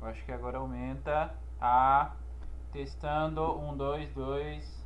Eu acho que agora aumenta a. Testando, um, dois, dois.